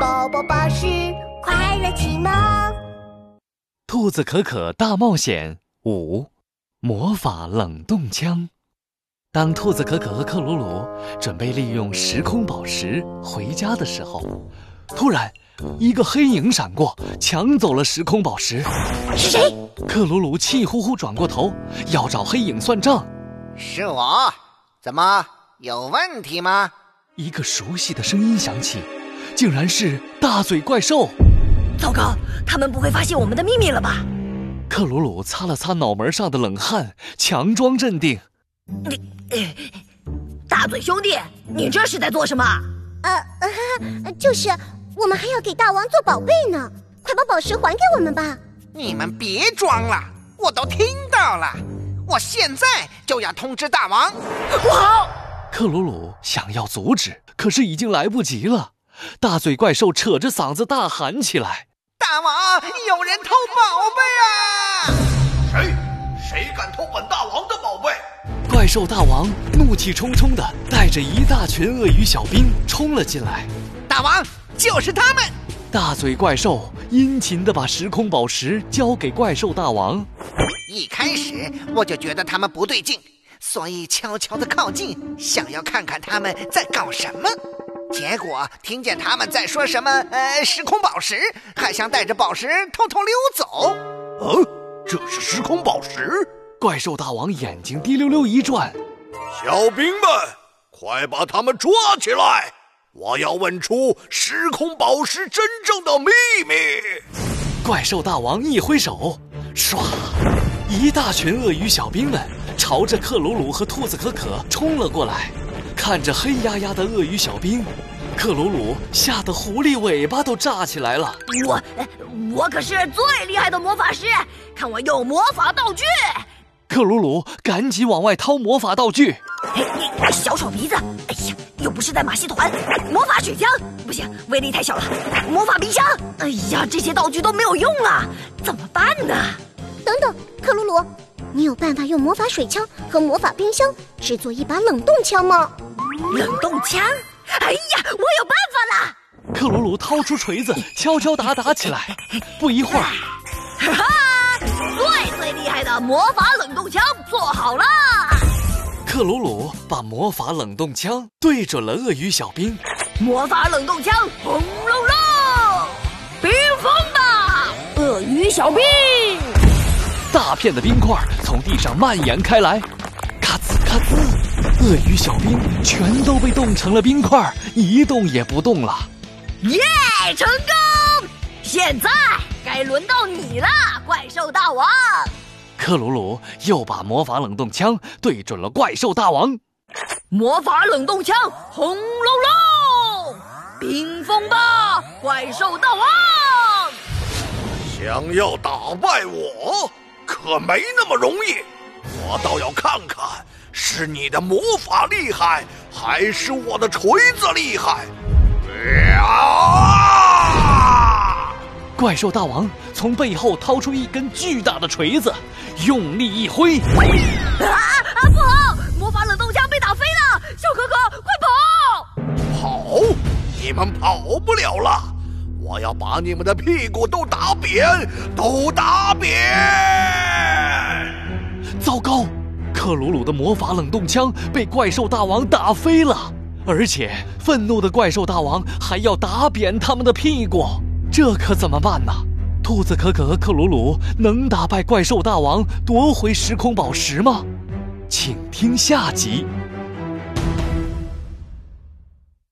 宝宝巴士快乐启蒙。兔子可可大冒险五：魔法冷冻枪。当兔子可可和克鲁鲁准备利用时空宝石回家的时候，突然一个黑影闪过，抢走了时空宝石。是谁？克鲁鲁气呼呼转过头，要找黑影算账。是我，怎么有问题吗？一个熟悉的声音响起，竟然是大嘴怪兽。糟糕，他们不会发现我们的秘密了吧？克鲁鲁擦了擦脑门上的冷汗，强装镇定。你，呃，大嘴兄弟，你这是在做什么？呃，呃，就是我们还要给大王做宝贝呢，快把宝石还给我们吧！你们别装了，我都听到了，我现在就要通知大王。不好！克鲁鲁想要阻止，可是已经来不及了。大嘴怪兽扯着嗓子大喊起来：“大王，有人偷宝贝啊！谁？谁敢偷本大王的宝贝？”怪兽大王怒气冲冲的带着一大群鳄鱼小兵冲了进来。大王，就是他们！大嘴怪兽殷勤的把时空宝石交给怪兽大王。一开始我就觉得他们不对劲。所以悄悄的靠近，想要看看他们在搞什么。结果听见他们在说什么“呃，时空宝石”，还想带着宝石偷偷溜走。嗯，这是时空宝石！怪兽大王眼睛滴溜溜一转，小兵们，快把他们抓起来！我要问出时空宝石真正的秘密。怪兽大王一挥手，唰，一大群鳄鱼小兵们。朝着克鲁鲁和兔子可可冲了过来，看着黑压压的鳄鱼小兵，克鲁鲁吓得狐狸尾巴都炸起来了。我，我可是最厉害的魔法师，看我用魔法道具！克鲁鲁赶紧往外掏魔法道具。你小丑鼻子，哎呀，又不是在马戏团。魔法水枪不行，威力太小了。魔法冰箱，哎呀，这些道具都没有用啊，怎么办呢？等等，克鲁鲁。你有办法用魔法水枪和魔法冰箱制作一把冷冻枪吗？冷冻枪？哎呀，我有办法了！克鲁鲁掏出锤子，敲敲打打起来。不一会儿，哈哈，最最厉害的魔法冷冻枪做好了！克鲁鲁把魔法冷冻枪对准了鳄鱼小兵。魔法冷冻枪，轰隆隆！冰封吧，鳄鱼小兵！大片的冰块从地上蔓延开来，咔吱咔吱，鳄鱼小兵全都被冻成了冰块，一动也不动了。耶，成功！现在该轮到你了，怪兽大王。克鲁鲁又把魔法冷冻枪对准了怪兽大王。魔法冷冻枪，轰隆隆！冰封吧，怪兽大王！想要打败我？可没那么容易，我倒要看看是你的魔法厉害，还是我的锤子厉害！啊！怪兽大王从背后掏出一根巨大的锤子，用力一挥。啊啊！不好，魔法冷冻枪被打飞了！小可可，快跑！跑？你们跑不了了！我要把你们的屁股都打扁，都打扁！克鲁鲁的魔法冷冻枪被怪兽大王打飞了，而且愤怒的怪兽大王还要打扁他们的屁股，这可怎么办呢？兔子可可和克鲁鲁能打败怪兽大王夺回时空宝石吗？请听下集。